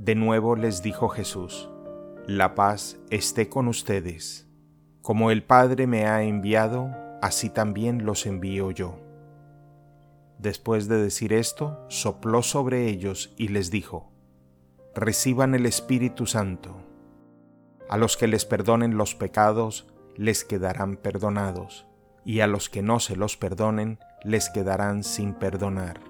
De nuevo les dijo Jesús, La paz esté con ustedes. Como el Padre me ha enviado, así también los envío yo. Después de decir esto, sopló sobre ellos y les dijo, Reciban el Espíritu Santo. A los que les perdonen los pecados, les quedarán perdonados, y a los que no se los perdonen, les quedarán sin perdonar.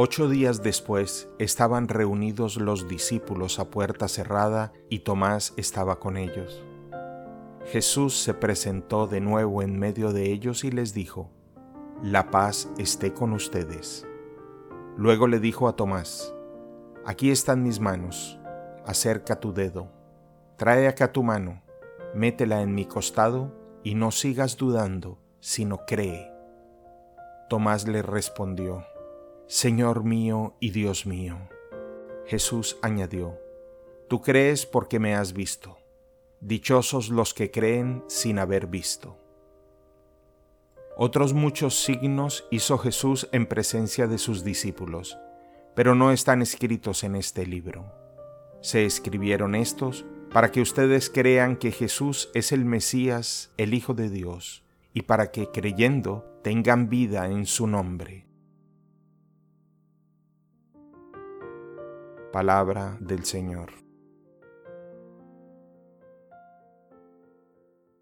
Ocho días después estaban reunidos los discípulos a puerta cerrada y Tomás estaba con ellos. Jesús se presentó de nuevo en medio de ellos y les dijo, La paz esté con ustedes. Luego le dijo a Tomás, Aquí están mis manos, acerca tu dedo, trae acá tu mano, métela en mi costado y no sigas dudando, sino cree. Tomás le respondió, Señor mío y Dios mío. Jesús añadió, Tú crees porque me has visto. Dichosos los que creen sin haber visto. Otros muchos signos hizo Jesús en presencia de sus discípulos, pero no están escritos en este libro. Se escribieron estos para que ustedes crean que Jesús es el Mesías, el Hijo de Dios, y para que creyendo tengan vida en su nombre. Palabra del Señor.